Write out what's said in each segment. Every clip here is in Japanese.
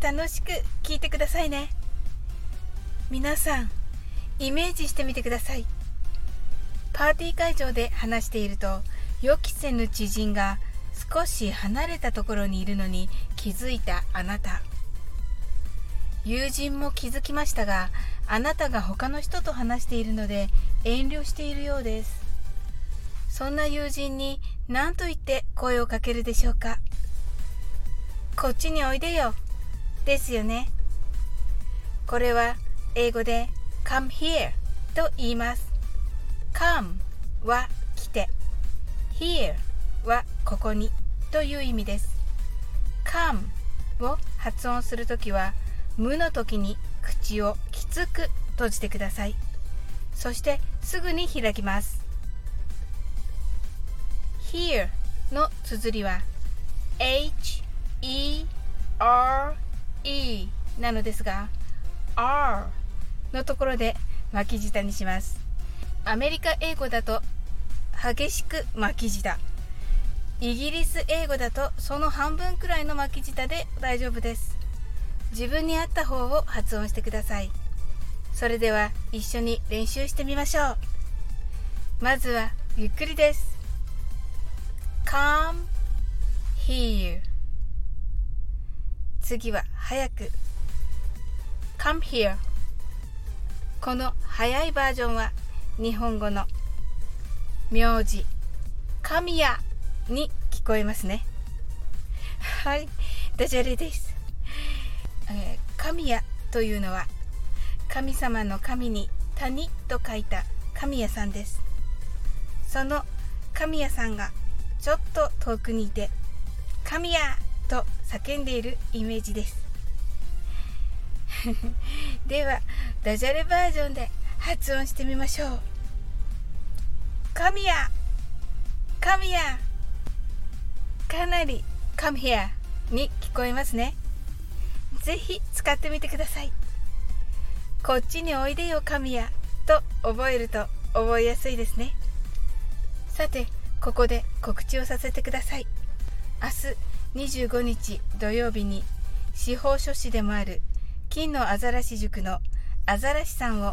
楽しく聞いてくださいね。皆さんイメージしてみてください。パーティー会場で話していると予期せぬ知人が少し離れたところにいるのに気づいたあなた。友人も気づきましたがあなたが他の人と話しているので遠慮しているようです。そんな友人に何と言って声をかけるでしょうか。こっちにおいでよ。ですよね。これは英語で come here と言います。come は来て、here はここにという意味です。come を発音するときは無の時に口をきつく閉じてください。そしてすぐに開きます。here の綴りは h E R E なのですが R のところで巻き舌にします。アメリカ英語だと激しく巻き舌。イギリス英語だとその半分くらいの巻き舌で大丈夫です。自分に合った方を発音してください。それでは一緒に練習してみましょう。まずはゆっくりです。Come here 次は早く。Come here. この早いバージョンは日本語の名字。神谷に聞こえますね。はい。ダジャレです、え、神谷というのは神様の神に谷と書いた神谷さんです。その神谷さんがちょっと遠くにいて神谷と叫んでいるイメージです。ではダジャレバージョンで発音してみましょう。神谷神谷。かなり come here に聞こえますね。ぜひ使ってみてください。こっちにおいでよ神谷と覚えると覚えやすいですね。さてここで告知をさせてください。明日25日土曜日に司法書士でもある金のアザラシ塾のアザラシさんを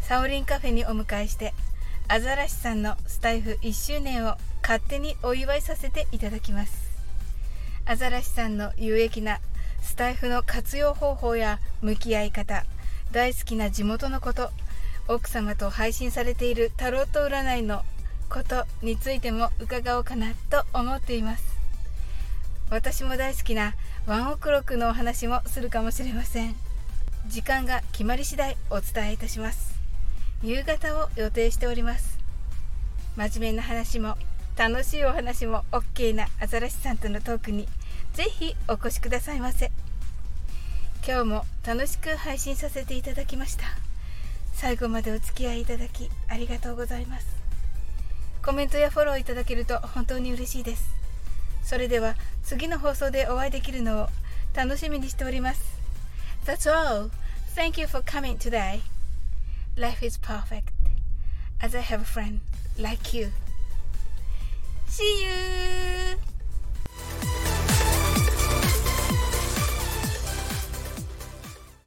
サオリンカフェにお迎えしてアザラシさんのスタイフ1周年を勝手にお祝いさせていただきます。アザラシさんの有益なスタイフの活用方法や向き合い方大好きな地元のこと奥様と配信されているタロット占いのことについても伺おうかなと思っています。私も大好きなワンオクロックのお話もするかもしれません。時間が決まり次第お伝えいたします。夕方を予定しております。真面目な話も楽しいお話も OK なアザラシさんとのトークにぜひお越しくださいませ。今日も楽しく配信させていただきました。最後までお付き合いいただきありがとうございます。コメントやフォローいただけると本当に嬉しいです。それでは次の放送でお会いできるのを楽しみにしております。That's all. Thank you for coming today. Life is perfect as I have a friend like you. See you!